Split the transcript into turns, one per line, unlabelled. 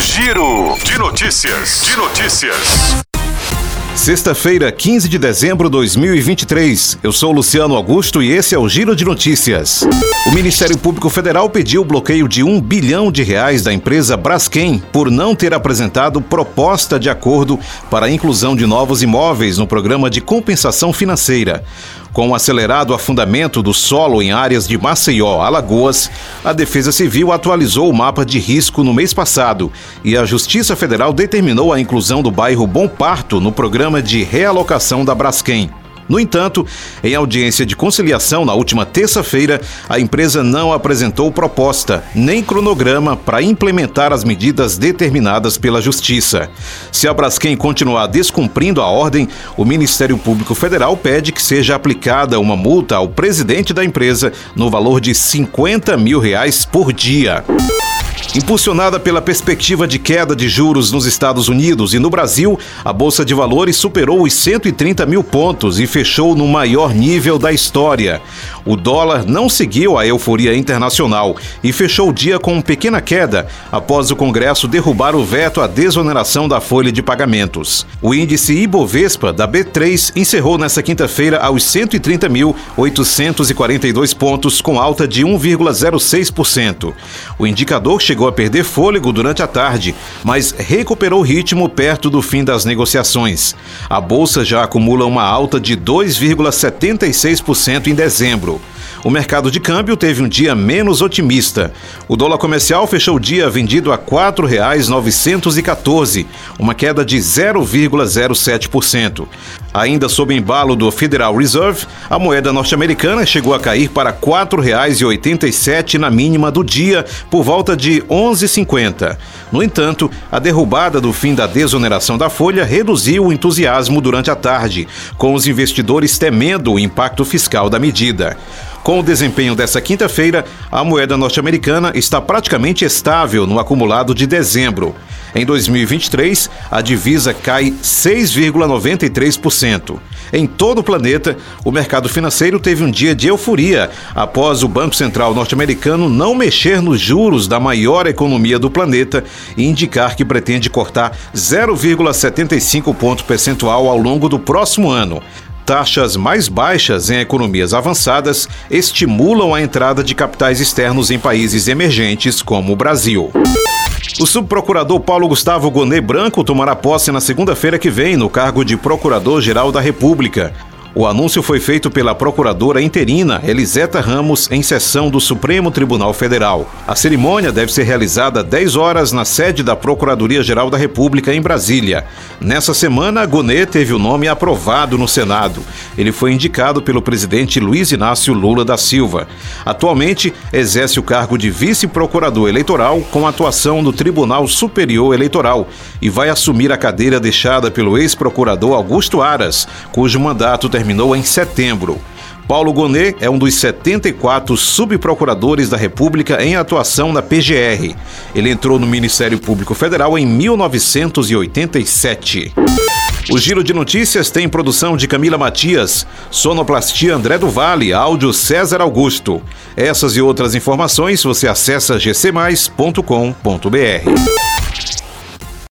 Giro de notícias. De notícias.
Sexta-feira, 15 de dezembro de 2023. Eu sou Luciano Augusto e esse é o Giro de Notícias. O Ministério Público Federal pediu o bloqueio de um bilhão de reais da empresa Braskem por não ter apresentado proposta de acordo para a inclusão de novos imóveis no programa de compensação financeira. Com o acelerado afundamento do solo em áreas de Maceió, Alagoas, a Defesa Civil atualizou o mapa de risco no mês passado e a Justiça Federal determinou a inclusão do bairro Bom Parto no programa de realocação da Braskem. No entanto, em audiência de conciliação na última terça-feira, a empresa não apresentou proposta nem cronograma para implementar as medidas determinadas pela Justiça. Se a Braskem continuar descumprindo a ordem, o Ministério Público Federal pede que seja aplicada uma multa ao presidente da empresa no valor de 50 mil reais por dia. Impulsionada pela perspectiva de queda de juros nos Estados Unidos e no Brasil, a Bolsa de Valores superou os 130 mil pontos e fechou no maior nível da história. O dólar não seguiu a euforia internacional e fechou o dia com pequena queda após o Congresso derrubar o veto à desoneração da folha de pagamentos. O índice Ibovespa da B3 encerrou nesta quinta-feira aos 130.842 pontos, com alta de 1,06%. O indicador chegou a perder fôlego durante a tarde, mas recuperou ritmo perto do fim das negociações. A bolsa já acumula uma alta de 2,76% em dezembro. O mercado de câmbio teve um dia menos otimista. O dólar comercial fechou o dia vendido a R$ 4,914, uma queda de 0,07%. Ainda sob embalo do Federal Reserve, a moeda norte-americana chegou a cair para R$ 4,87 na mínima do dia, por volta de 11,50. No entanto, a derrubada do fim da desoneração da folha reduziu o entusiasmo durante a tarde, com os investidores temendo o impacto fiscal da medida. Com o desempenho dessa quinta-feira, a moeda norte-americana está praticamente estável no acumulado de dezembro. Em 2023, a divisa cai 6,93%. Em todo o planeta, o mercado financeiro teve um dia de euforia após o Banco Central norte-americano não mexer nos juros da maior economia do planeta e indicar que pretende cortar 0,75 ponto percentual ao longo do próximo ano taxas mais baixas em economias avançadas estimulam a entrada de capitais externos em países emergentes como o Brasil. O subprocurador Paulo Gustavo Gonet Branco tomará posse na segunda-feira que vem no cargo de Procurador-Geral da República. O anúncio foi feito pela procuradora interina Eliseta Ramos em sessão do Supremo Tribunal Federal. A cerimônia deve ser realizada às 10 horas na sede da Procuradoria-Geral da República em Brasília. Nessa semana, Gonet teve o nome aprovado no Senado. Ele foi indicado pelo presidente Luiz Inácio Lula da Silva. Atualmente, exerce o cargo de vice-procurador eleitoral com atuação no Tribunal Superior Eleitoral e vai assumir a cadeira deixada pelo ex-procurador Augusto Aras, cujo mandato terminou em setembro. Paulo Gonet é um dos 74 subprocuradores da República em atuação na PGR. Ele entrou no Ministério Público Federal em 1987. O Giro de Notícias tem produção de Camila Matias, sonoplastia André do Vale, áudio César Augusto. Essas e outras informações você acessa gcmais.com.br.